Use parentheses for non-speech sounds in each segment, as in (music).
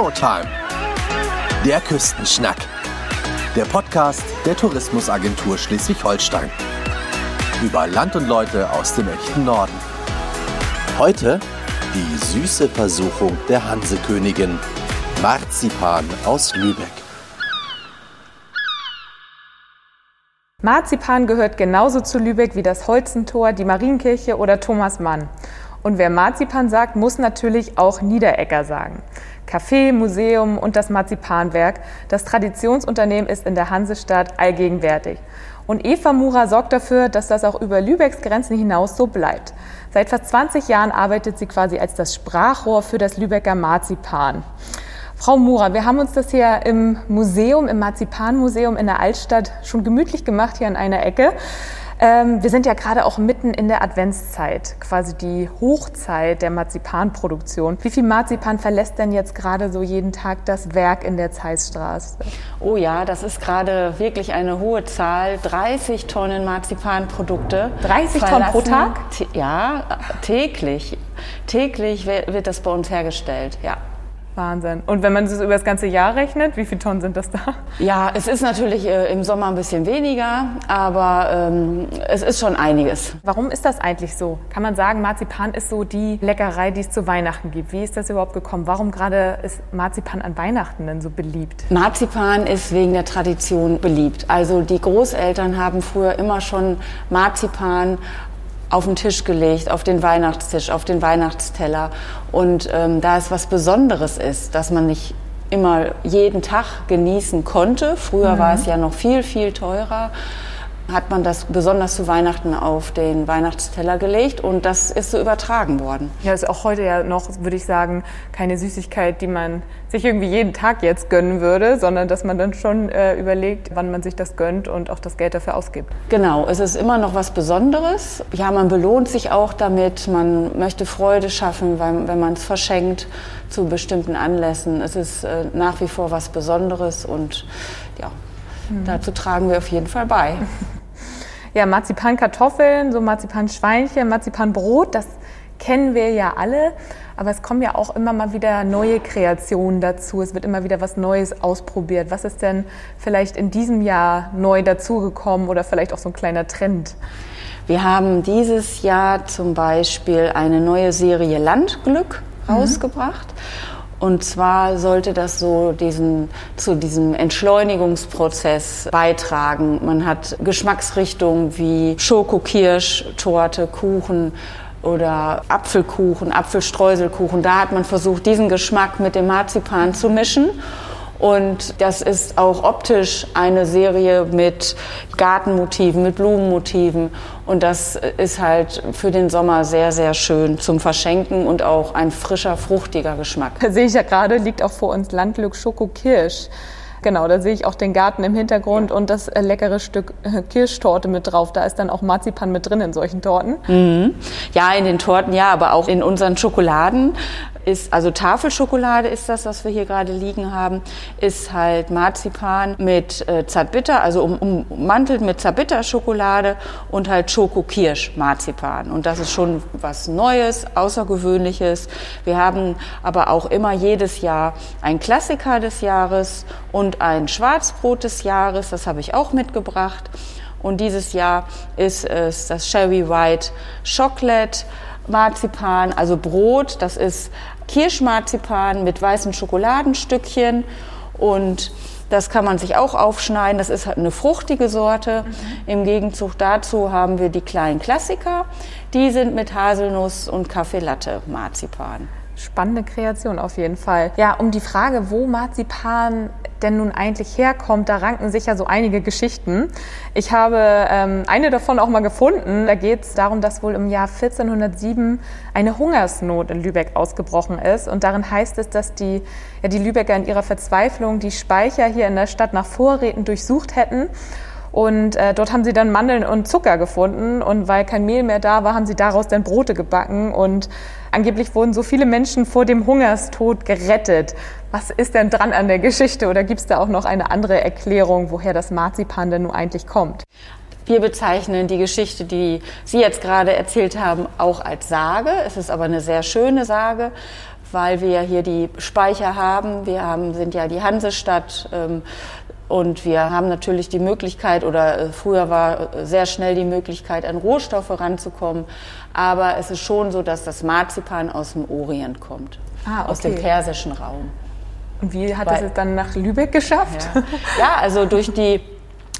Showtime. Der Küstenschnack. Der Podcast der Tourismusagentur Schleswig-Holstein. Über Land und Leute aus dem echten Norden. Heute die süße Versuchung der Hansekönigin. Marzipan aus Lübeck. Marzipan gehört genauso zu Lübeck wie das Holzentor, die Marienkirche oder Thomas Mann. Und wer Marzipan sagt, muss natürlich auch Niederegger sagen. Café, Museum und das Marzipanwerk, das Traditionsunternehmen ist in der Hansestadt allgegenwärtig. Und Eva Mura sorgt dafür, dass das auch über Lübecks Grenzen hinaus so bleibt. Seit fast 20 Jahren arbeitet sie quasi als das Sprachrohr für das Lübecker Marzipan. Frau Mura, wir haben uns das hier im Museum, im Marzipanmuseum in der Altstadt schon gemütlich gemacht, hier an einer Ecke. Ähm, wir sind ja gerade auch mitten in der Adventszeit, quasi die Hochzeit der Marzipanproduktion. Wie viel Marzipan verlässt denn jetzt gerade so jeden Tag das Werk in der Zeissstraße? Oh ja, das ist gerade wirklich eine hohe Zahl. 30 Tonnen Marzipanprodukte. 30 Tonnen pro Tag? Ja, täglich. Täglich wird das bei uns hergestellt, ja. Wahnsinn. Und wenn man das über das ganze Jahr rechnet, wie viele Tonnen sind das da? Ja, es ist natürlich äh, im Sommer ein bisschen weniger, aber ähm, es ist schon einiges. Warum ist das eigentlich so? Kann man sagen, Marzipan ist so die Leckerei, die es zu Weihnachten gibt. Wie ist das überhaupt gekommen? Warum gerade ist Marzipan an Weihnachten denn so beliebt? Marzipan ist wegen der Tradition beliebt. Also die Großeltern haben früher immer schon Marzipan auf den Tisch gelegt, auf den Weihnachtstisch, auf den Weihnachtsteller. Und ähm, da es was Besonderes ist, dass man nicht immer jeden Tag genießen konnte, früher mhm. war es ja noch viel, viel teurer, hat man das besonders zu Weihnachten auf den Weihnachtsteller gelegt und das ist so übertragen worden. Ja, ist auch heute ja noch, würde ich sagen, keine Süßigkeit, die man sich irgendwie jeden Tag jetzt gönnen würde, sondern dass man dann schon äh, überlegt, wann man sich das gönnt und auch das Geld dafür ausgibt. Genau, es ist immer noch was Besonderes. Ja, man belohnt sich auch damit, man möchte Freude schaffen, weil, wenn man es verschenkt zu bestimmten Anlässen. Es ist äh, nach wie vor was Besonderes und ja, mhm. dazu tragen wir auf jeden Fall bei. (laughs) Ja, Marzipankartoffeln, so Marzipanschweinchen, Marzipanbrot, das kennen wir ja alle. Aber es kommen ja auch immer mal wieder neue Kreationen dazu. Es wird immer wieder was Neues ausprobiert. Was ist denn vielleicht in diesem Jahr neu dazugekommen oder vielleicht auch so ein kleiner Trend? Wir haben dieses Jahr zum Beispiel eine neue Serie Landglück mhm. Und zwar sollte das so diesen, zu diesem Entschleunigungsprozess beitragen. Man hat Geschmacksrichtungen wie Schokokirsch, Torte, Kuchen oder Apfelkuchen, Apfelstreuselkuchen. Da hat man versucht, diesen Geschmack mit dem Marzipan zu mischen. Und das ist auch optisch eine Serie mit Gartenmotiven, mit Blumenmotiven. Und das ist halt für den Sommer sehr, sehr schön zum Verschenken und auch ein frischer, fruchtiger Geschmack. Da sehe ich ja gerade, liegt auch vor uns Landglück Schoko Kirsch. Genau, da sehe ich auch den Garten im Hintergrund und das äh, leckere Stück äh, Kirschtorte mit drauf. Da ist dann auch Marzipan mit drin in solchen Torten. Mhm. Ja, in den Torten ja, aber auch in unseren Schokoladen ist, also Tafelschokolade ist das, was wir hier gerade liegen haben, ist halt Marzipan mit äh, Zartbitter, also um, ummantelt mit Zartbitterschokolade und halt Schokokirsch Marzipan. Und das ist schon was Neues, Außergewöhnliches. Wir haben aber auch immer jedes Jahr ein Klassiker des Jahres und ein Schwarzbrot des Jahres. Das habe ich auch mitgebracht. Und dieses Jahr ist es das Sherry White Chocolate Marzipan, also Brot. Das ist Kirschmarzipan mit weißen Schokoladenstückchen und das kann man sich auch aufschneiden. Das ist halt eine fruchtige Sorte. Mhm. Im Gegenzug dazu haben wir die kleinen Klassiker. Die sind mit Haselnuss und Kaffeelatte Marzipan. Spannende Kreation auf jeden Fall. Ja, um die Frage, wo Marzipan denn nun eigentlich herkommt, da ranken sich ja so einige Geschichten. Ich habe ähm, eine davon auch mal gefunden. Da geht es darum, dass wohl im Jahr 1407 eine Hungersnot in Lübeck ausgebrochen ist. Und darin heißt es, dass die, ja, die Lübecker in ihrer Verzweiflung die Speicher hier in der Stadt nach Vorräten durchsucht hätten und äh, dort haben sie dann Mandeln und Zucker gefunden. Und weil kein Mehl mehr da war, haben sie daraus dann Brote gebacken. Und angeblich wurden so viele Menschen vor dem Hungerstod gerettet. Was ist denn dran an der Geschichte? Oder gibt es da auch noch eine andere Erklärung, woher das Marzipan denn nun eigentlich kommt? Wir bezeichnen die Geschichte, die Sie jetzt gerade erzählt haben, auch als Sage. Es ist aber eine sehr schöne Sage, weil wir hier die Speicher haben. Wir haben, sind ja die Hansestadt. Ähm, und wir haben natürlich die Möglichkeit, oder äh, früher war äh, sehr schnell die Möglichkeit, an Rohstoffe ranzukommen. Aber es ist schon so, dass das Marzipan aus dem Orient kommt, ah, okay. aus dem persischen Raum. Und wie hat Weil, es dann nach Lübeck geschafft? Ja, ja also durch die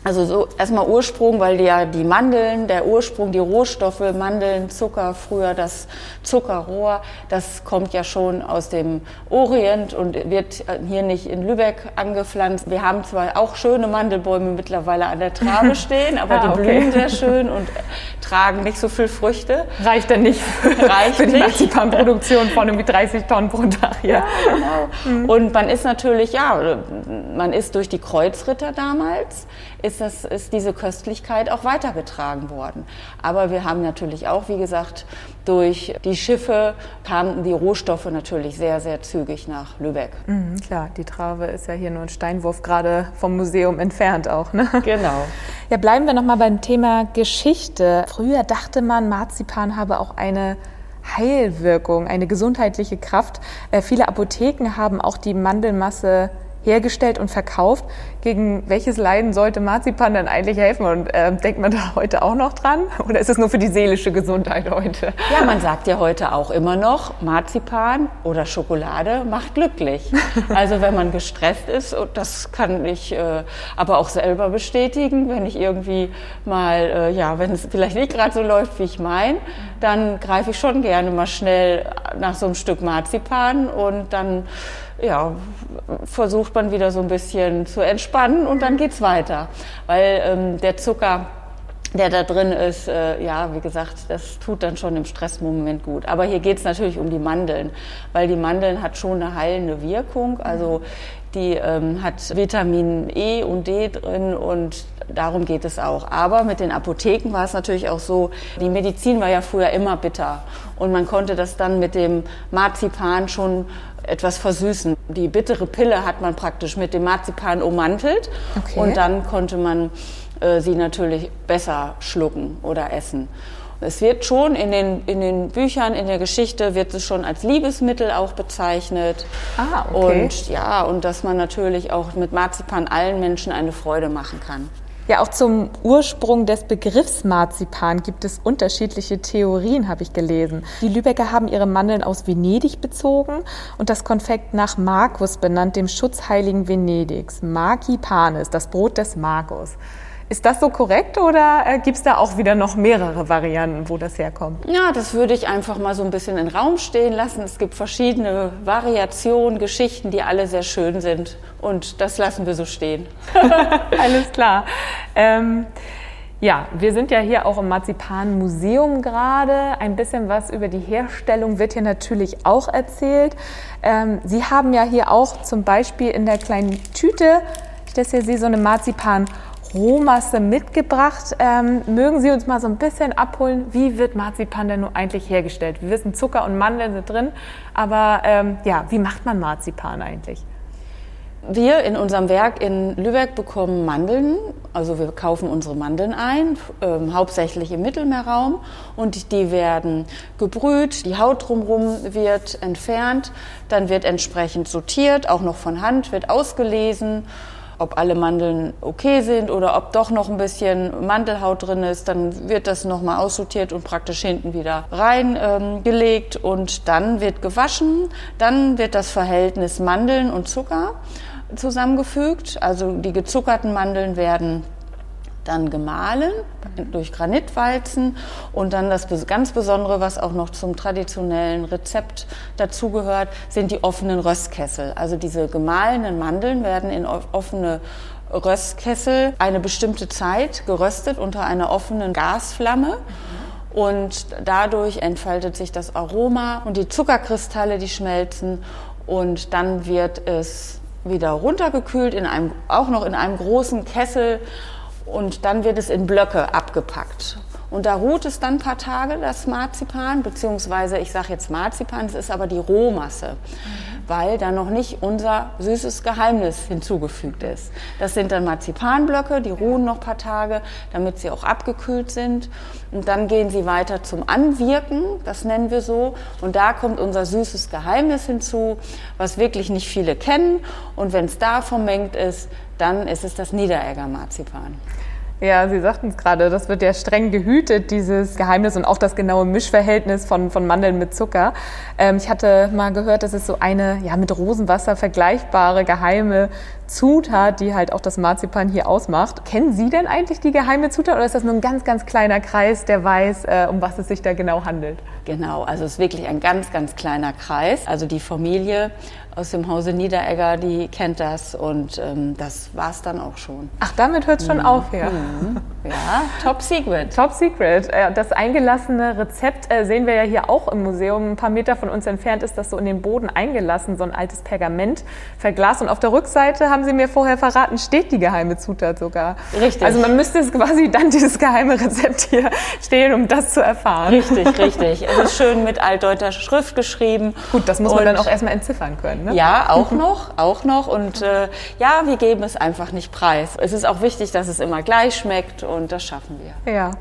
also so erstmal Ursprung, weil ja die Mandeln, der Ursprung, die Rohstoffe, Mandeln, Zucker, früher das Zuckerrohr, das kommt ja schon aus dem Orient und wird hier nicht in Lübeck angepflanzt. Wir haben zwar auch schöne Mandelbäume mittlerweile an der Trabe (laughs) stehen, aber ah, die okay. blühen sehr schön und tragen nicht so viel Früchte. Reicht denn nicht Reicht für die Marzipanproduktion von irgendwie 30 Tonnen pro Tag hier. Ja, genau. Mhm. Und man ist natürlich, ja, man ist durch die Kreuzritter damals, ist, das, ist diese Köstlichkeit auch weitergetragen worden. Aber wir haben natürlich auch, wie gesagt, durch die Schiffe kamen die Rohstoffe natürlich sehr, sehr zügig nach Lübeck. Mhm, klar, die Trave ist ja hier nur ein Steinwurf gerade vom Museum entfernt auch. Ne? Genau. Ja, bleiben wir nochmal beim Thema Geschichte. Früher dachte man, Marzipan habe auch eine Heilwirkung, eine gesundheitliche Kraft. Äh, viele Apotheken haben auch die Mandelmasse hergestellt und verkauft. Gegen welches Leiden sollte Marzipan denn eigentlich helfen? Und äh, denkt man da heute auch noch dran? (laughs) Oder ist es nur für die seelische Gesundheit heute? Ja, man sagt ja heute auch immer noch, Marzipan oder Schokolade macht glücklich. (laughs) Also wenn man gestresst ist, und das kann ich äh, aber auch selber bestätigen, wenn ich irgendwie mal, äh, ja, wenn es vielleicht nicht gerade so läuft, wie ich meine, dann greife ich schon gerne mal schnell nach so einem Stück Marzipan und dann ja, versucht man wieder so ein bisschen zu entspannen und dann geht's weiter. Weil ähm, der Zucker, der da drin ist, äh, ja, wie gesagt, das tut dann schon im Stressmoment gut. Aber hier geht's natürlich um die Mandeln, weil die Mandeln hat schon eine heilende Wirkung. Also die ähm, hat Vitamin E und D drin und darum geht es auch. Aber mit den Apotheken war es natürlich auch so, die Medizin war ja früher immer bitter und man konnte das dann mit dem Marzipan schon etwas versüßen. Die bittere Pille hat man praktisch mit dem Marzipan ummantelt okay. und dann konnte man äh, sie natürlich besser schlucken oder essen. Es wird schon in den, in den Büchern, in der Geschichte wird es schon als Liebesmittel auch bezeichnet. Ah, okay. Und ja, und dass man natürlich auch mit Marzipan allen Menschen eine Freude machen kann. Ja, auch zum Ursprung des Begriffs Marzipan gibt es unterschiedliche Theorien, habe ich gelesen. Die Lübecker haben ihre Mandeln aus Venedig bezogen und das Konfekt nach Markus benannt, dem Schutzheiligen Venedigs. Markipanis, das Brot des Markus. Ist das so korrekt oder äh, gibt es da auch wieder noch mehrere Varianten, wo das herkommt? Ja, das würde ich einfach mal so ein bisschen in den Raum stehen lassen. Es gibt verschiedene Variationen, Geschichten, die alle sehr schön sind. Und das lassen wir so stehen. (laughs) Alles klar. Ähm, ja, wir sind ja hier auch im Marzipan-Museum gerade. Ein bisschen was über die Herstellung wird hier natürlich auch erzählt. Ähm, Sie haben ja hier auch zum Beispiel in der kleinen Tüte, ich das hier sehe, so eine Marzipan- Rohmasse mitgebracht. Ähm, mögen Sie uns mal so ein bisschen abholen, wie wird Marzipan denn nun eigentlich hergestellt? Wir wissen, Zucker und Mandeln sind drin, aber ähm, ja, wie macht man Marzipan eigentlich? Wir in unserem Werk in Lübeck bekommen Mandeln, also wir kaufen unsere Mandeln ein, äh, hauptsächlich im Mittelmeerraum und die werden gebrüht, die Haut drumherum wird entfernt, dann wird entsprechend sortiert, auch noch von Hand, wird ausgelesen ob alle Mandeln okay sind oder ob doch noch ein bisschen Mandelhaut drin ist, dann wird das nochmal aussortiert und praktisch hinten wieder reingelegt ähm, und dann wird gewaschen. Dann wird das Verhältnis Mandeln und Zucker zusammengefügt. Also die gezuckerten Mandeln werden dann gemahlen durch Granitwalzen und dann das ganz Besondere, was auch noch zum traditionellen Rezept dazugehört, sind die offenen Röstkessel. Also diese gemahlenen Mandeln werden in offene Röstkessel eine bestimmte Zeit geröstet unter einer offenen Gasflamme. Und dadurch entfaltet sich das Aroma und die Zuckerkristalle, die schmelzen. Und dann wird es wieder runtergekühlt, in einem, auch noch in einem großen Kessel und dann wird es in Blöcke abgepackt. Und da ruht es dann ein paar Tage, das Marzipan, beziehungsweise ich sage jetzt Marzipan, es ist aber die Rohmasse. Mhm. weil da noch nicht unser süßes Geheimnis hinzugefügt ist. Das sind dann Marzipanblöcke, die ruhen noch ein paar Tage, damit sie auch abgekühlt sind. Und dann gehen sie weiter zum Anwirken, das nennen wir so. Und da kommt unser süßes Geheimnis hinzu, was wirklich nicht viele kennen. Und wenn es da vermengt ist, dann ist es das Niederegger Marzipan. Ja, Sie sagten es gerade, das wird ja streng gehütet, dieses Geheimnis und auch das genaue Mischverhältnis von, von Mandeln mit Zucker. Ähm, ich hatte mal gehört, dass es so eine ja, mit Rosenwasser vergleichbare geheime Zutat, die halt auch das Marzipan hier ausmacht. Kennen Sie denn eigentlich die geheime Zutat oder ist das nur ein ganz, ganz kleiner Kreis, der weiß, äh, um was es sich da genau handelt? Genau, also es ist wirklich ein ganz, ganz kleiner Kreis. Also die Familie aus dem Hause Niederegger, die kennt das und ähm, das war es dann auch schon. Ach, damit hört es schon mhm. auf, ja. Mhm. Ja, top secret. Top secret. Äh, das eingelassene Rezept äh, sehen wir ja hier auch im Museum. Ein paar Meter von uns entfernt ist das so in den Boden eingelassen, so ein altes Pergament verglast. Und auf der Rückseite, haben Sie mir vorher verraten, steht die geheime Zutat sogar. Richtig. Also man müsste es quasi dann dieses geheime Rezept hier stehlen, um das zu erfahren. Richtig, richtig. Es ist schön mit altdeutscher Schrift geschrieben. Gut, das muss man dann auch erstmal entziffern können. Ne? Ja, auch noch, auch noch. Und äh, ja, wir geben es einfach nicht preis. Es ist auch wichtig, dass es immer gleich schmeckt und das schaffen wir. Ja,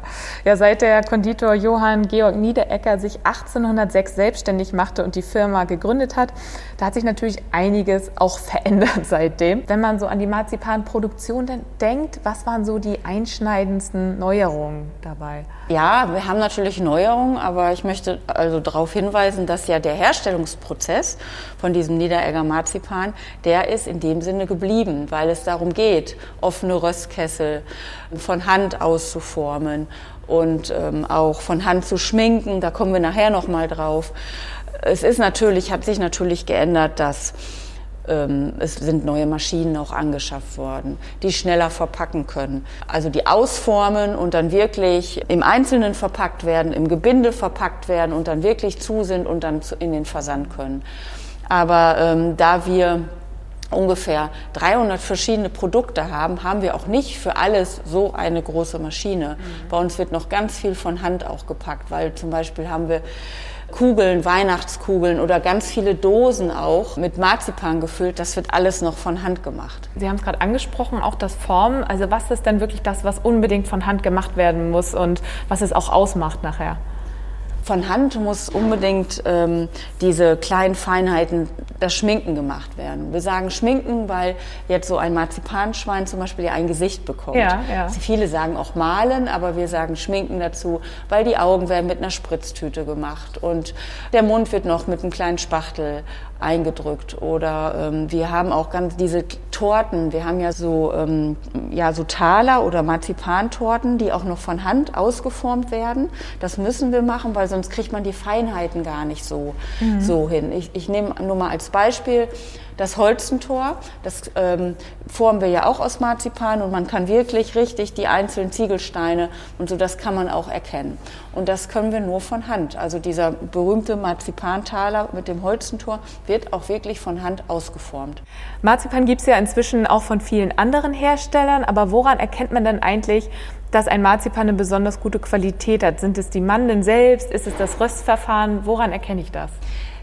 ja seit der Konditor Johann Georg Niederecker sich 1806 selbstständig machte und die Firma gegründet hat, da hat sich natürlich einiges auch (laughs) verändert seitdem. Wenn man so an die Marzipanproduktion denkt, was waren so die einschneidendsten Neuerungen dabei? Ja, wir haben natürlich Neuerungen, aber ich möchte also darauf hinweisen, dass ja der Herstellungsprozess von diesem Niederegger Marzipan, der ist in dem Sinne geblieben, weil es darum geht, offene Röstkessel von Hand auszuformen und ähm, auch von Hand zu schminken. Da kommen wir nachher noch mal drauf. Es ist natürlich, hat sich natürlich geändert, dass es sind neue Maschinen auch angeschafft worden, die schneller verpacken können. Also die ausformen und dann wirklich im Einzelnen verpackt werden, im Gebinde verpackt werden und dann wirklich zu sind und dann in den Versand können. Aber ähm, da wir ungefähr 300 verschiedene Produkte haben, haben wir auch nicht für alles so eine große Maschine. Mhm. Bei uns wird noch ganz viel von Hand auch gepackt, weil zum Beispiel haben wir Kugeln, Weihnachtskugeln oder ganz viele Dosen auch mit Marzipan gefüllt. Das wird alles noch von Hand gemacht. Sie haben es gerade angesprochen, auch das Formen. Also was ist denn wirklich das, was unbedingt von Hand gemacht werden muss und was es auch ausmacht nachher? Von Hand muss unbedingt ähm, diese kleinen Feinheiten, das Schminken gemacht werden. Wir sagen Schminken, weil jetzt so ein Marzipanschwein zum Beispiel ja ein Gesicht bekommt. Ja, ja. Viele sagen auch malen, aber wir sagen Schminken dazu, weil die Augen werden mit einer Spritztüte gemacht und der Mund wird noch mit einem kleinen Spachtel eingedrückt. Oder ähm, wir haben auch ganz diese Torten. Wir haben ja so, ähm, ja so Taler oder Marzipantorten, die auch noch von Hand ausgeformt werden. Das müssen wir machen, weil sonst kriegt man die Feinheiten gar nicht so, mhm. so hin. Ich, ich nehme nur mal als Beispiel das Holzentor, das ähm, formen wir ja auch aus Marzipan und man kann wirklich richtig die einzelnen Ziegelsteine und so, das kann man auch erkennen. Und das können wir nur von Hand. Also dieser berühmte Marzipantaler mit dem Holzentor wird auch wirklich von Hand ausgeformt. Marzipan gibt es ja inzwischen auch von vielen anderen Herstellern, aber woran erkennt man denn eigentlich, dass ein Marzipan eine besonders gute Qualität hat? Sind es die Mandeln selbst? Ist es das Röstverfahren? Woran erkenne ich das?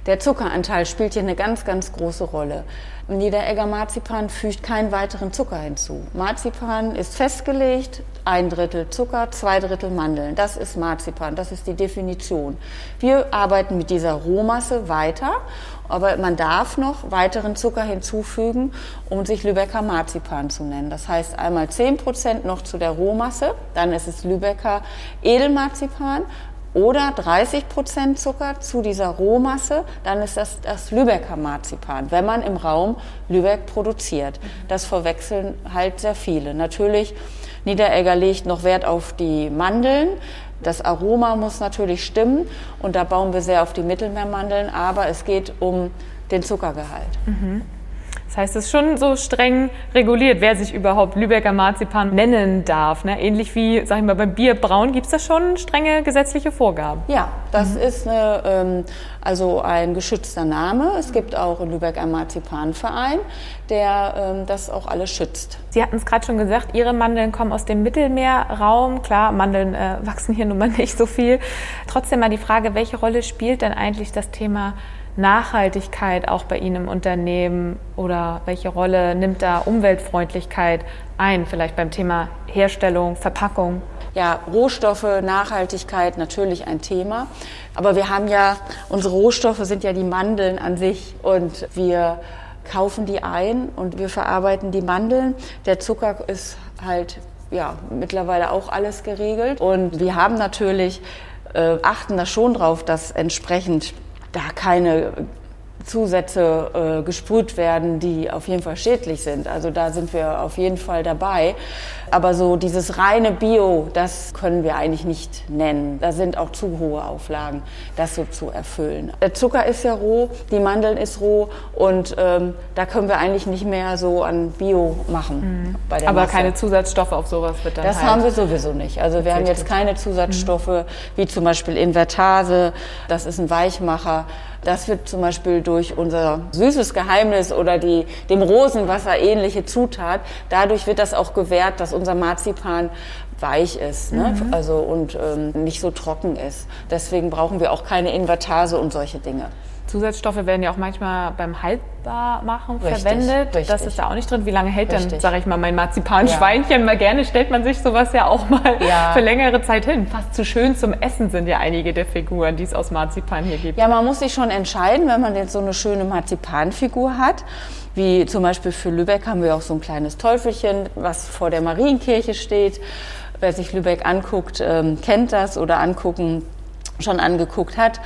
Der Zuckeranteil spielt hier eine ganz, ganz große Rolle. Niederegger Marzipan fügt keinen weiteren Zucker hinzu. Marzipan ist festgelegt, ein Drittel Zucker, zwei Drittel Mandeln. Das ist Marzipan, das ist die Definition. Wir arbeiten mit dieser Rohmasse weiter, aber man darf noch weiteren Zucker hinzufügen, um sich Lübecker Marzipan zu nennen. Das heißt einmal 10 Prozent noch zu der Rohmasse, dann ist es Lübecker Edelmarzipan oder 30 Prozent Zucker zu dieser Rohmasse, dann ist das das Lübecker Marzipan, wenn man im Raum Lübeck produziert. Das verwechseln halt sehr viele. Natürlich, Niederegger legt noch Wert auf die Mandeln. Das Aroma muss natürlich stimmen und da bauen wir sehr auf die Mittelmeermandeln, aber es geht um den Zuckergehalt. Mhm. Das heißt, es ist schon so streng reguliert, wer sich überhaupt Lübecker Marzipan nennen darf. Ne? Ähnlich wie, sag ich mal, beim Bier braun gibt es da schon strenge gesetzliche Vorgaben. Ja, das mhm. ist eine, ähm, also ein geschützter Name. Es gibt auch in Lübeck einen Marzipanverein, der ähm, das auch alles schützt. Sie hatten es gerade schon gesagt, Ihre Mandeln kommen aus dem Mittelmeerraum. Klar, Mandeln äh, wachsen hier nun mal (laughs) nicht so viel. Trotzdem mal die Frage, welche Rolle spielt denn eigentlich das Thema Nachhaltigkeit auch bei Ihnen im Unternehmen oder welche Rolle nimmt da Umweltfreundlichkeit ein, vielleicht beim Thema Herstellung, Verpackung? Ja, Rohstoffe, Nachhaltigkeit natürlich ein Thema. Aber wir haben ja, unsere Rohstoffe sind ja die Mandeln an sich und wir kaufen die ein und wir verarbeiten die Mandeln. Der Zucker ist halt ja, mittlerweile auch alles geregelt. Und wir haben natürlich, äh, achten da schon drauf, dass entsprechend da keine Zusätze äh, gesprüht werden, die auf jeden Fall schädlich sind. Also da sind wir auf jeden Fall dabei. Aber so dieses reine Bio, das können wir eigentlich nicht nennen. Da sind auch zu hohe Auflagen, das so zu erfüllen. Der Zucker ist ja roh, die Mandeln ist roh und ähm, da können wir eigentlich nicht mehr so an Bio machen. Mhm. Aber Masse. keine Zusatzstoffe auf sowas wird dann Das halt haben wir sowieso nicht. Also wir haben jetzt keine Zusatzstoffe mhm. wie zum Beispiel Invertase. Das ist ein Weichmacher. Das wird zum Beispiel durch unser süßes Geheimnis oder die, dem Rosenwasser ähnliche Zutat, dadurch wird das auch gewährt, dass unser Marzipan weich ist ne? Mhm. also, und ähm, nicht so trocken ist. Deswegen brauchen wir auch keine Invertase und solche Dinge. Zusatzstoffe werden ja auch manchmal beim Haltbarmachen richtig, verwendet. Richtig. Das ist da auch nicht drin. Wie lange hält richtig. denn, sage ich mal, mein Marzipanschweinchen? Ja. Mal gerne stellt man sich sowas ja auch mal ja. für längere Zeit hin. Fast zu schön zum Essen sind ja einige der Figuren, die es aus Marzipan hier gibt. Ja, man muss sich schon entscheiden, wenn man jetzt so eine schöne Marzipanfigur hat. Wie zum Beispiel für Lübeck haben wir auch so ein kleines Teufelchen, was vor der Marienkirche steht. Wer sich Lübeck anguckt, ähm, kennt das oder angucken schon angeguckt hat.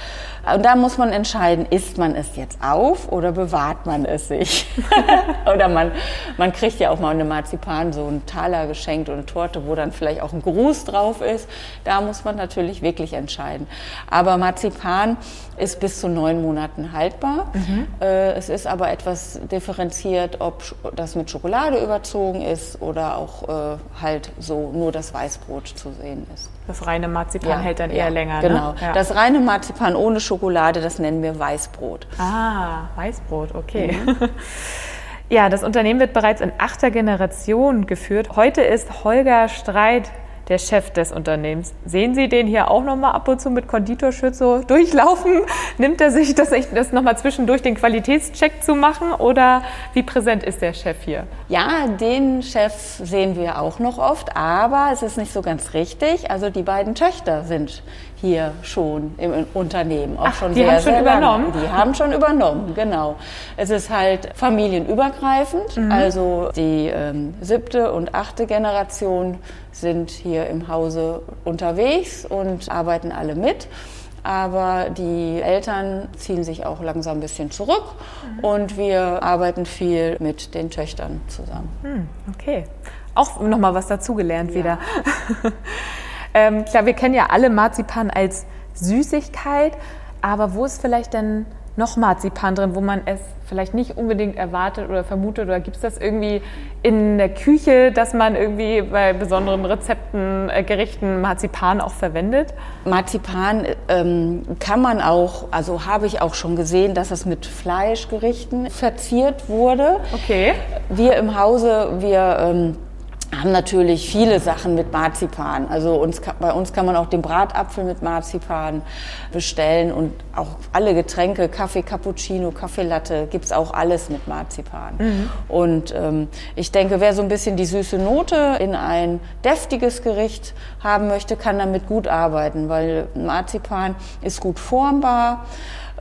Und da muss man entscheiden, isst man es jetzt auf oder bewahrt man es sich? (laughs) oder man, man kriegt ja auch mal eine Marzipan, so einen Taler geschenkt oder eine Torte, wo dann vielleicht auch ein Gruß drauf ist. Da muss man natürlich wirklich entscheiden. Aber Marzipan ist bis zu neun Monaten haltbar. Mhm. Äh, es ist aber etwas differenziert, ob das mit Schokolade überzogen ist oder auch äh, halt so nur das Weißbrot zu sehen ist. Das reine Marzipan ja, hält dann eher länger. Ne? Genau. Ne? Ja. Das reine Marzipan ohne Schokolade, das nennen wir Weißbrot. Ah, Weißbrot, okay. Mhm. (laughs) Ja, das Unternehmen wird bereits in achter Generation geführt. Heute ist Holger Streit der Chef des Unternehmens. Sehen Sie den hier auch nochmal ab und zu mit Konditorschütze durchlaufen? (laughs) Nimmt er sich das, das nochmal zwischendurch den Qualitätscheck zu machen oder wie präsent ist der Chef hier? Ja, den Chef sehen wir auch noch oft, aber es ist nicht so ganz richtig. Also die beiden Töchter sind hier schon im Unternehmen. Auch Ach, schon die sehr, haben schon übernommen? Die haben schon übernommen, genau. Es ist halt familienübergreifend. Mhm. Also die ähm, siebte und achte Generation sind hier im Hause unterwegs und arbeiten alle mit. Aber die Eltern ziehen sich auch langsam ein bisschen zurück mhm. und wir arbeiten viel mit den Töchtern zusammen. Mhm, okay. Auch nochmal was dazugelernt ja. wieder. (laughs) Ähm, klar, wir kennen ja alle Marzipan als Süßigkeit, aber wo ist vielleicht denn noch Marzipan drin, wo man es vielleicht nicht unbedingt erwartet oder vermutet? Oder gibt es das irgendwie in der Küche, dass man irgendwie bei besonderen Rezepten, äh, Gerichten Marzipan auch verwendet? Marzipan ähm, kann man auch, also habe ich auch schon gesehen, dass es mit Fleischgerichten verziert wurde. Okay. Wir im Hause, wir ähm, haben natürlich viele Sachen mit Marzipan. Also uns, bei uns kann man auch den Bratapfel mit Marzipan bestellen und auch alle Getränke, Kaffee, Cappuccino, Kaffee Latte, gibt's auch alles mit Marzipan. Mhm. Und ähm, ich denke, wer so ein bisschen die süße Note in ein deftiges Gericht haben möchte, kann damit gut arbeiten, weil Marzipan ist gut formbar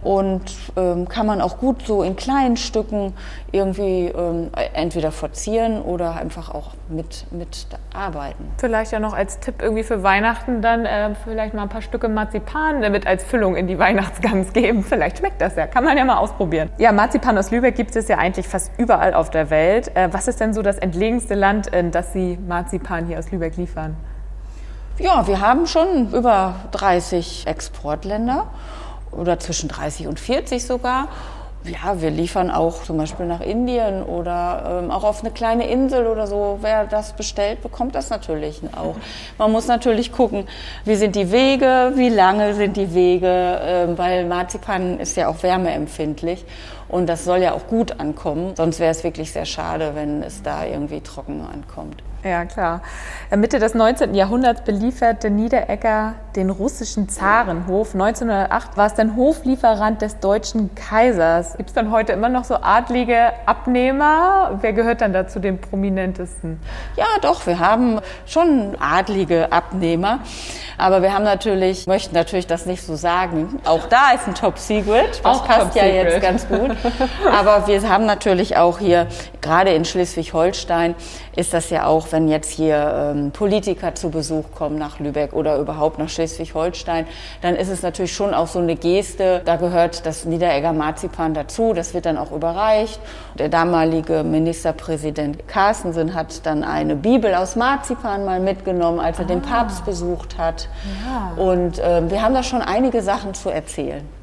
und ähm, kann man auch gut so in kleinen Stücken irgendwie ähm, entweder verzieren oder einfach auch mit, mit arbeiten. Vielleicht ja noch als Tipp irgendwie für Weihnachten dann äh, vielleicht mal ein paar Stücke Marzipan damit als Füllung in die (laughs) Weihnachtsgans geben. Vielleicht schmeckt das ja, kann man ja mal ausprobieren. Ja, Marzipan aus Lübeck gibt es ja eigentlich fast überall auf der Welt. Äh, was ist denn so das entlegenste Land, in das Sie Marzipan hier aus Lübeck liefern? Ja, wir haben schon über 30 Exportländer oder zwischen 30 und 40 sogar. Ja, wir liefern auch zum Beispiel nach Indien oder ähm, auch auf eine kleine Insel oder so. Wer das bestellt, bekommt das natürlich auch. Man muss natürlich gucken, wie sind die Wege, wie lange sind die Wege, äh, weil Marzipan ist ja auch wärmeempfindlich und das soll ja auch gut ankommen. Sonst wäre es wirklich sehr schade, wenn es da irgendwie trocken ankommt. Ja, klar. Mitte des 19. Jahrhunderts belieferte Niederegger den russischen Zarenhof. 1908 war es dann Hoflieferant des deutschen Kaisers. Gibt es dann heute immer noch so adlige Abnehmer? Wer gehört dann dazu den prominentesten? Ja, doch, wir haben schon adlige Abnehmer. Aber wir haben natürlich, möchten natürlich das nicht so sagen. Auch da ist ein Top Secret. Das auch passt ja Secret. jetzt ganz gut. Aber wir haben natürlich auch hier, gerade in Schleswig-Holstein, ist das ja auch, wenn jetzt hier ähm, Politiker zu Besuch kommen nach Lübeck oder überhaupt nach Schleswig-Holstein, dann ist es natürlich schon auch so eine Geste. Da gehört das Niederegger Marzipan dazu. Das wird dann auch überreicht. Der damalige Ministerpräsident Carstensen hat dann eine Bibel aus Marzipan mal mitgenommen, als er ah. den Papst besucht hat. Ja. Und äh, wir haben da schon einige Sachen zu erzählen.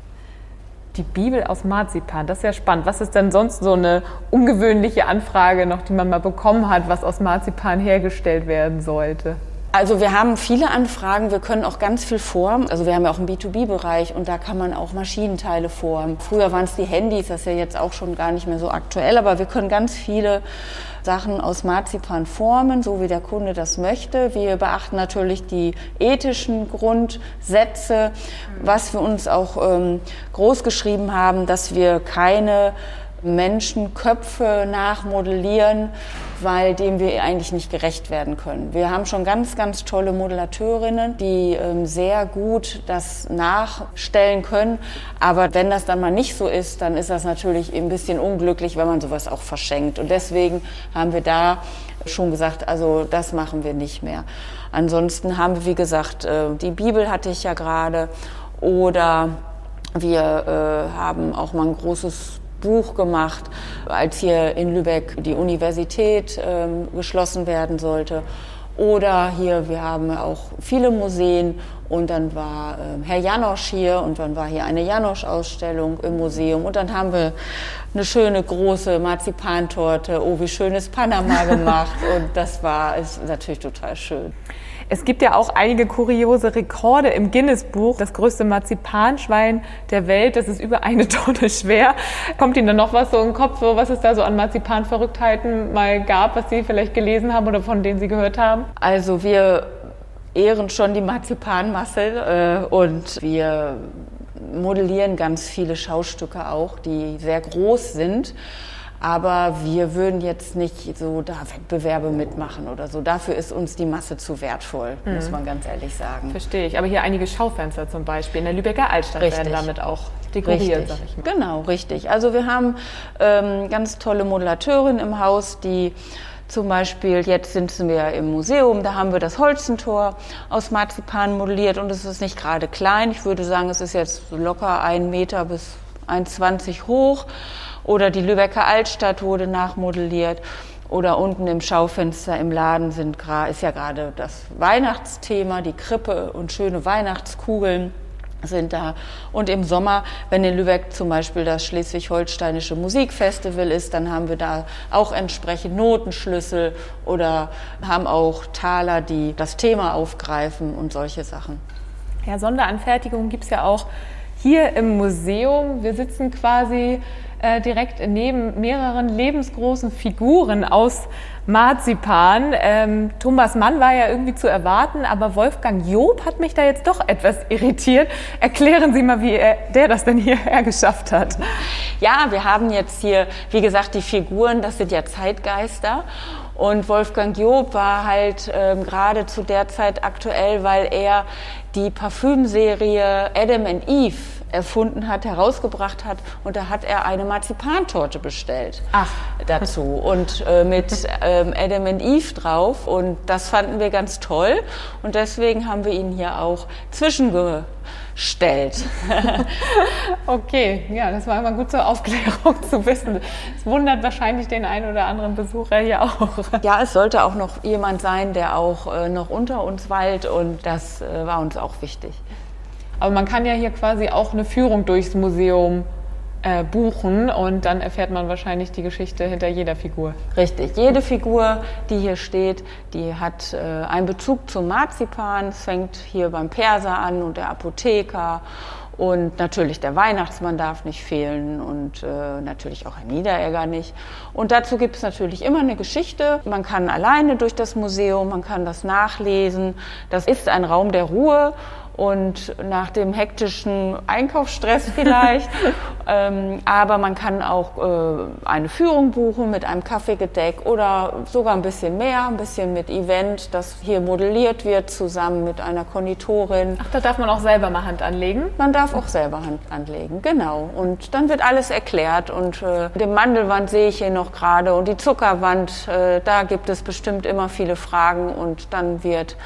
Die Bibel aus Marzipan, das ist ja spannend. Was ist denn sonst so eine ungewöhnliche Anfrage noch, die man mal bekommen hat, was aus Marzipan hergestellt werden sollte? Also wir haben viele Anfragen, wir können auch ganz viel formen. Also wir haben ja auch einen B2B-Bereich und da kann man auch Maschinenteile formen. Früher waren es die Handys, das ist ja jetzt auch schon gar nicht mehr so aktuell, aber wir können ganz viele Sachen aus Marzipan formen, so wie der Kunde das möchte. Wir beachten natürlich die ethischen Grundsätze, was wir uns auch ähm, groß geschrieben haben, dass wir keine Menschenköpfe nachmodellieren, weil dem wir eigentlich nicht gerecht werden können. Wir haben schon ganz, ganz tolle Modelateurinnen, die ähm, sehr gut das nachstellen können. Aber wenn das dann mal nicht so ist, dann ist das natürlich ein bisschen unglücklich, wenn man sowas auch verschenkt. Und deswegen haben wir da schon gesagt, also das machen wir nicht mehr. Ansonsten haben wir, wie gesagt, äh, die Bibel hatte ich ja gerade oder wir äh, haben auch mal ein großes Buch gemacht, als hier in Lübeck die Universität ähm, geschlossen werden sollte. Oder hier, wir haben auch viele Museen und dann war äh, Herr Janosch hier und dann war hier eine Janosch-Ausstellung im Museum und dann haben wir eine schöne große Marzipantorte, oh wie schönes Panama (laughs) gemacht und das war ist natürlich total schön. Es gibt ja auch einige kuriose Rekorde im Guinness-Buch. Das größte Marzipanschwein der Welt, das ist über eine (laughs) Tonne schwer. Kommt Ihnen da noch was so im Kopf, was es da so an Marzipanverrücktheiten mal gab, was Sie vielleicht gelesen haben oder von denen Sie gehört haben? Also wir ehren schon die Marzipanmasse äh, und wir modellieren ganz viele Schaustücke auch, die sehr groß sind. Aber wir würden jetzt nicht so da Wettbewerbe mitmachen oder so. Dafür ist uns die Masse zu wertvoll, mhm. muss man ganz ehrlich sagen. Verstehe ich. Aber hier einige Schaufenster zum Beispiel in der Lübecker Altstadt richtig. werden damit auch dekoriert, sag ich mal. Genau, richtig. Also wir haben ähm, ganz tolle Modulateurinnen im Haus, die zum Beispiel, jetzt sind wir im Museum, da haben wir das Holzentor aus Marzipan modelliert und es ist nicht gerade klein. Ich würde sagen, es ist jetzt locker ein Meter bis 1,20 hoch oder die Lübecker Altstadt wurde nachmodelliert. Oder unten im Schaufenster im Laden sind, ist ja gerade das Weihnachtsthema, die Krippe und schöne Weihnachtskugeln sind da. Und im Sommer, wenn in Lübeck zum Beispiel das Schleswig-Holsteinische Musikfestival ist, dann haben wir da auch entsprechend Notenschlüssel oder haben auch Taler, die das Thema aufgreifen und solche Sachen. Ja, Sonderanfertigungen gibt es ja auch hier im Museum. Wir sitzen quasi äh, direkt neben mehreren lebensgroßen Figuren aus Marzipan. Ähm, Thomas Mann war ja irgendwie zu erwarten, aber Wolfgang Job hat mich da jetzt doch etwas irritiert. Erklären Sie mal, wie er, der das denn hierher geschafft hat. Ja, wir haben jetzt hier, wie gesagt, die Figuren, das sind ja Zeitgeister. Und Wolfgang Job war halt ähm, gerade zu der Zeit aktuell, weil er die Parfümserie Adam and Eve erfunden hat, herausgebracht hat. Und da hat er eine Marzipantorte bestellt Ach. dazu und äh, mit ähm, Adam and Eve drauf. Und das fanden wir ganz toll. Und deswegen haben wir ihn hier auch zwischengestellt. (laughs) okay, ja, das war immer gut zur Aufklärung zu wissen. Es wundert wahrscheinlich den einen oder anderen Besucher hier auch. Ja, es sollte auch noch jemand sein, der auch äh, noch unter uns weilt und das äh, war uns auch wichtig. Aber man kann ja hier quasi auch eine Führung durchs Museum äh, buchen und dann erfährt man wahrscheinlich die Geschichte hinter jeder Figur. Richtig, jede Figur, die hier steht, die hat äh, einen Bezug zum Marzipan. Es fängt hier beim Perser an und der Apotheker Und natürlich der Weihnachtsmann darf nicht fehlen und äh, natürlich auch ein Niederegger nicht. Und dazu gibt es natürlich immer eine Geschichte. Man kann alleine durch das Museum, man kann das nachlesen. Das ist ein Raum der Ruhe und nach dem hektischen Einkaufsstress vielleicht. (laughs) ähm, aber man kann auch äh, eine Führung buchen mit einem Kaffeegedeck oder sogar ein bisschen mehr, ein bisschen mit Event, das hier modelliert wird zusammen mit einer Konditorin. Ach, da darf man auch selber mal Hand anlegen? Man darf auch selber Hand anlegen, genau. Und dann wird alles erklärt und äh, die Mandelwand sehe ich hier noch gerade und die Zuckerwand, äh, da gibt es bestimmt immer viele Fragen und dann wird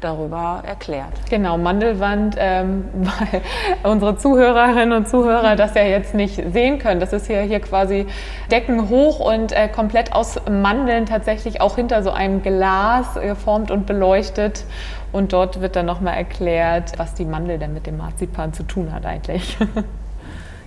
darüber erklärt. Genau, Mandelwand, ähm, (laughs) weil unsere Zuhörerinnen und Zuhörer das ja jetzt nicht sehen können. Das ist hier, hier quasi Decken hoch und äh, komplett aus Mandeln tatsächlich auch hinter so einem Glas geformt und beleuchtet. Und dort wird dann nochmal erklärt, was die Mandel denn mit dem Marzipan zu tun hat eigentlich. (laughs)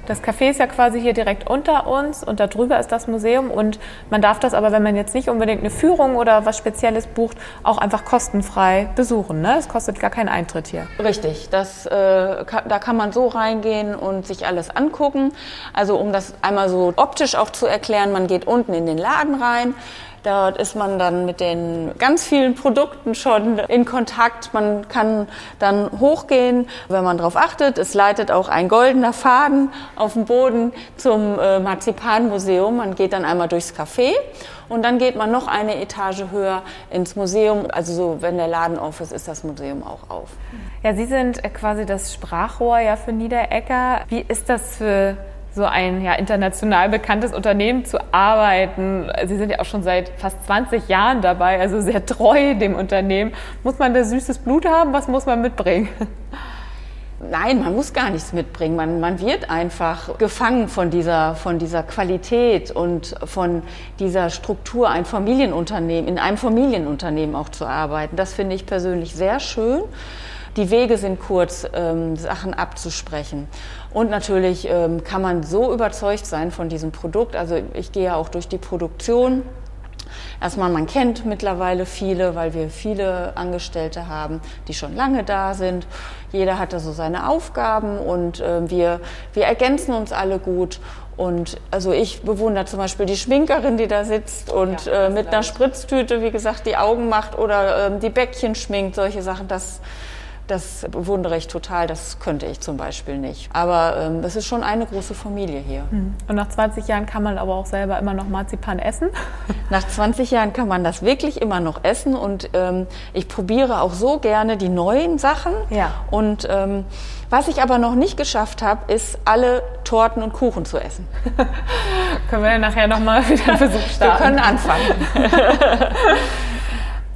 Das Café ist ja quasi hier direkt unter uns und da drüber ist das Museum und man darf das aber, wenn man jetzt nicht unbedingt eine Führung oder was Spezielles bucht, auch einfach kostenfrei besuchen. Ne? Es kostet gar keinen Eintritt hier. Richtig, das, äh, da kann man so reingehen und sich alles angucken. Also um das einmal so optisch auch zu erklären, man geht unten in den Laden rein, Dort ist man dann mit den ganz vielen Produkten schon in Kontakt. Man kann dann hochgehen, wenn man darauf achtet. Es leitet auch ein goldener Faden auf dem Boden zum äh, Marzipanmuseum. Man geht dann einmal durchs Café und dann geht man noch eine Etage höher ins Museum. Also so, wenn der Laden auf ist, ist das Museum auch auf. Ja, Sie sind quasi das Sprachrohr ja für Niederecker. Wie ist das für so ein ja, international bekanntes Unternehmen zu arbeiten. Sie sind ja auch schon seit fast 20 Jahren dabei, also sehr treu dem Unternehmen. Muss man da süßes Blut haben? Was muss man mitbringen? Nein, man muss gar nichts mitbringen. Man, man wird einfach gefangen von dieser, von dieser Qualität und von dieser Struktur, ein Familienunternehmen, in einem Familienunternehmen auch zu arbeiten. Das finde ich persönlich sehr schön. Die Wege sind kurz, ähm, Sachen abzusprechen. Und natürlich ähm, kann man so überzeugt sein von diesem Produkt. Also ich gehe ja auch durch die Produktion. Erstmal, man kennt mittlerweile viele, weil wir viele Angestellte haben, die schon lange da sind. Jeder hat da so seine Aufgaben und äh, wir, wir ergänzen uns alle gut. Und also ich bewundere zum Beispiel die Schminkerin, die da sitzt und ja, äh, mit einer Spritztüte, wie gesagt, die Augen macht oder äh, die Bäckchen schminkt, solche Sachen. Das, das bewundere ich total, das könnte ich zum Beispiel nicht. Aber ähm, es ist schon eine große Familie hier. Hm. Und nach 20 Jahren kann man aber auch selber immer noch Marzipan essen? (laughs) Nach 20 Jahren kann man das wirklich immer noch essen und ähm, ich probiere auch so gerne die neuen Sachen. Ja. Und ähm, was ich aber noch nicht geschafft habe, ist alle Torten und Kuchen zu essen. (laughs) können wir ja nachher nochmal wieder einen Versuch starten. Wir können anfangen. (laughs)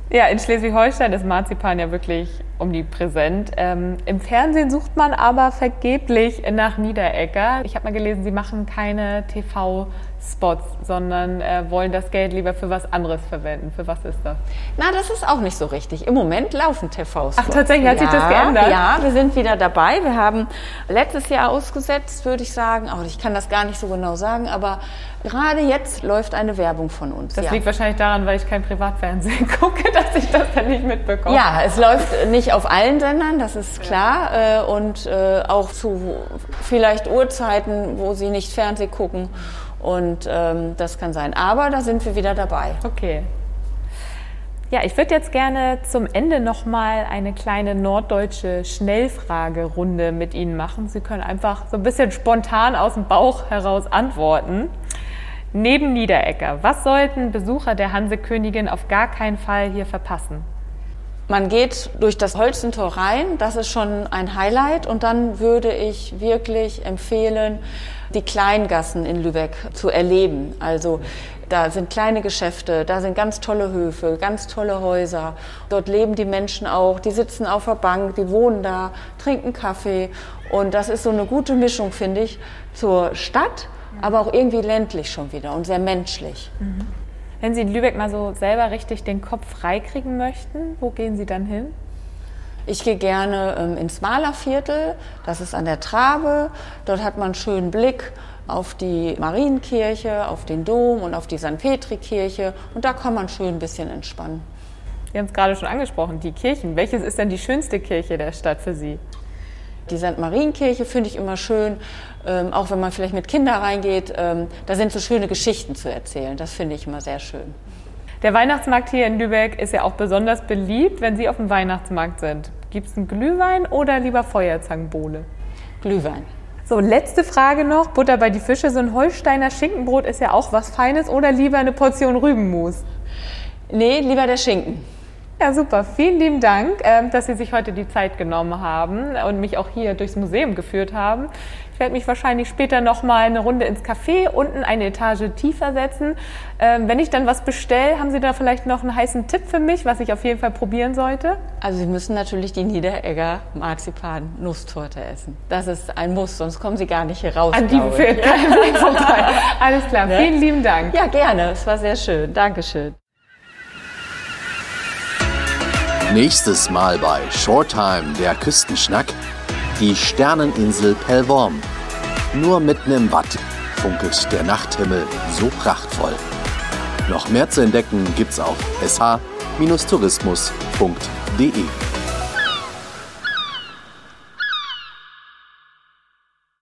Ja, in Schleswig-Holstein ist Marzipan ja wirklich omnipräsent. Ähm, Im Fernsehen sucht man aber vergeblich nach Niederegger. Ich habe mal gelesen, Sie machen keine TV- Spots, sondern äh, wollen das Geld lieber für was anderes verwenden. Für was ist das? Na, das ist auch nicht so richtig. Im Moment laufen TV-Spots. Ach, tatsächlich hat ja, sich das geändert? Ja, wir sind wieder dabei. Wir haben letztes Jahr ausgesetzt, würde ich sagen. Aber ich kann das gar nicht so genau sagen, aber gerade jetzt läuft eine Werbung von uns. Das ja. liegt wahrscheinlich daran, weil ich kein Privatfernsehen (laughs) gucke, dass ich das dann nicht mitbekomme. Ja, es läuft nicht auf allen Sendern, das ist klar. Ja. Äh, und äh, auch zu vielleicht Uhrzeiten, wo sie nicht Fernsehen gucken. Und ähm, das kann sein. Aber da sind wir wieder dabei. Okay. Ja, ich würde jetzt gerne zum Ende nochmal eine kleine norddeutsche Schnellfragerunde mit Ihnen machen. Sie können einfach so ein bisschen spontan aus dem Bauch heraus antworten. Neben Niederecker, was sollten Besucher der Hansekönigin auf gar keinen Fall hier verpassen? Man geht durch das Holzentor rein, das ist schon ein Highlight. Und dann würde ich wirklich empfehlen, die Kleingassen in Lübeck zu erleben. Also da sind kleine Geschäfte, da sind ganz tolle Höfe, ganz tolle Häuser. Dort leben die Menschen auch, die sitzen auf der Bank, die wohnen da, trinken Kaffee. Und das ist so eine gute Mischung, finde ich, zur Stadt, aber auch irgendwie ländlich schon wieder und sehr menschlich. Mhm. Wenn Sie in Lübeck mal so selber richtig den Kopf freikriegen möchten, wo gehen Sie dann hin? Ich gehe gerne ähm, ins Malerviertel, das ist an der Trabe. Dort hat man einen schönen Blick auf die Marienkirche, auf den Dom und auf die St. Petri-Kirche und da kann man schön ein bisschen entspannen. Wir haben es gerade schon angesprochen, die Kirchen. Welches ist denn die schönste Kirche der Stadt für Sie? Die St. Marienkirche finde ich immer schön, ähm, auch wenn man vielleicht mit Kindern reingeht. Ähm, da sind so schöne Geschichten zu erzählen. Das finde ich immer sehr schön. Der Weihnachtsmarkt hier in Lübeck ist ja auch besonders beliebt, wenn Sie auf dem Weihnachtsmarkt sind. Gibt es einen Glühwein oder lieber Feuerzangenbowle? Glühwein. So, letzte Frage noch. Butter bei die Fische. So ein Holsteiner Schinkenbrot ist ja auch was Feines oder lieber eine Portion Rübenmus? Nee, lieber der Schinken. Ja, super. Vielen lieben Dank, ähm, dass Sie sich heute die Zeit genommen haben und mich auch hier durchs Museum geführt haben. Ich werde mich wahrscheinlich später noch mal eine Runde ins Café unten eine Etage tiefer setzen. Ähm, wenn ich dann was bestelle, haben Sie da vielleicht noch einen heißen Tipp für mich, was ich auf jeden Fall probieren sollte? Also Sie müssen natürlich die Niederegger Marzipan-Nusstorte essen. Das ist ein Muss, sonst kommen Sie gar nicht hier raus. An die führt kein Weg vorbei. Alles klar, ne? vielen lieben Dank. Ja, gerne. Es war sehr schön. Dankeschön. Nächstes Mal bei Shorttime der Küstenschnack die Sterneninsel Pellworm. Nur mitten im Watt funkelt der Nachthimmel so prachtvoll. Noch mehr zu entdecken gibt's auf sh-tourismus.de.